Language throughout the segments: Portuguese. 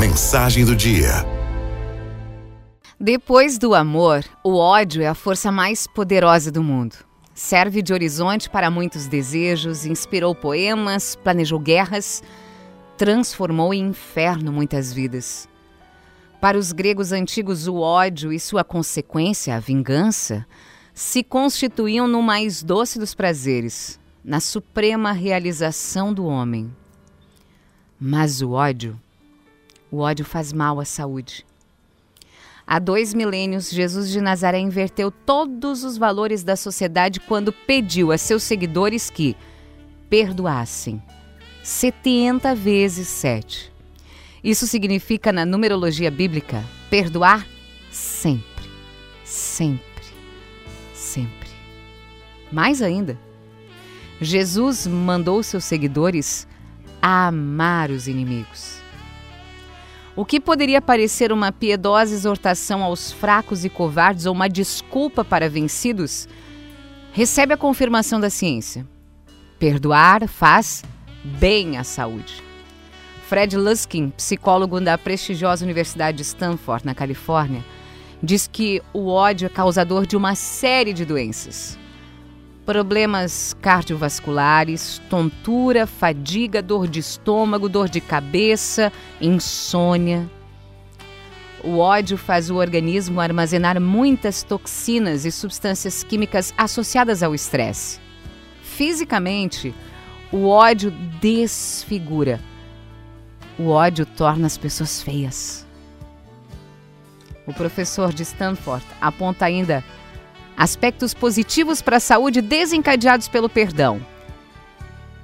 Mensagem do dia. Depois do amor, o ódio é a força mais poderosa do mundo. Serve de horizonte para muitos desejos, inspirou poemas, planejou guerras, transformou em inferno muitas vidas. Para os gregos antigos, o ódio e sua consequência, a vingança, se constituíam no mais doce dos prazeres, na suprema realização do homem. Mas o ódio, o ódio faz mal à saúde. Há dois milênios, Jesus de Nazaré inverteu todos os valores da sociedade quando pediu a seus seguidores que perdoassem 70 vezes 7. Isso significa, na numerologia bíblica, perdoar sempre, sempre, sempre. Mais ainda, Jesus mandou seus seguidores amar os inimigos. O que poderia parecer uma piedosa exortação aos fracos e covardes ou uma desculpa para vencidos, recebe a confirmação da ciência. Perdoar faz bem à saúde. Fred Luskin, psicólogo da prestigiosa Universidade de Stanford, na Califórnia, diz que o ódio é causador de uma série de doenças problemas cardiovasculares, tontura, fadiga, dor de estômago, dor de cabeça, insônia. O ódio faz o organismo armazenar muitas toxinas e substâncias químicas associadas ao estresse. Fisicamente, o ódio desfigura. O ódio torna as pessoas feias. O professor de Stanford aponta ainda aspectos positivos para a saúde desencadeados pelo perdão.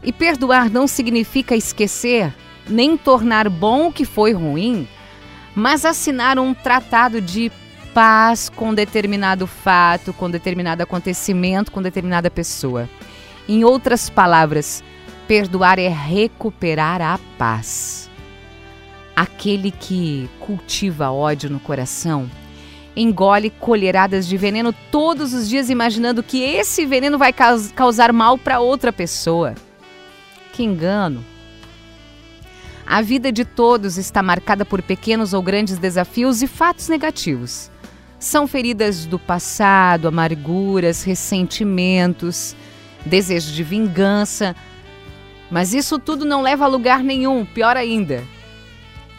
E perdoar não significa esquecer, nem tornar bom o que foi ruim, mas assinar um tratado de paz com determinado fato, com determinado acontecimento, com determinada pessoa. Em outras palavras, perdoar é recuperar a paz. Aquele que cultiva ódio no coração engole colheradas de veneno todos os dias, imaginando que esse veneno vai causar mal para outra pessoa. Que engano! A vida de todos está marcada por pequenos ou grandes desafios e fatos negativos. São feridas do passado, amarguras, ressentimentos, desejo de vingança. Mas isso tudo não leva a lugar nenhum, pior ainda.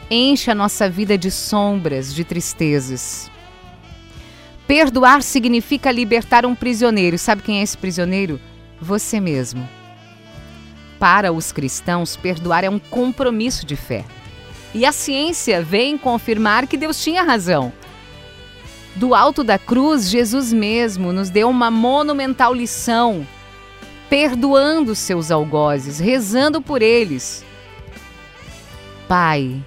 Enche a nossa vida de sombras, de tristezas. Perdoar significa libertar um prisioneiro. Sabe quem é esse prisioneiro? Você mesmo. Para os cristãos, perdoar é um compromisso de fé. E a ciência vem confirmar que Deus tinha razão. Do alto da cruz, Jesus mesmo nos deu uma monumental lição, perdoando seus algozes, rezando por eles. Pai,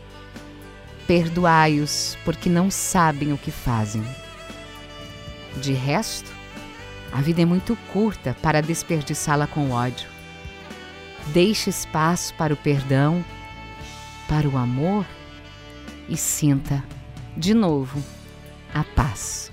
perdoai-os, porque não sabem o que fazem. De resto, a vida é muito curta para desperdiçá-la com ódio. Deixe espaço para o perdão, para o amor e sinta, de novo, a paz.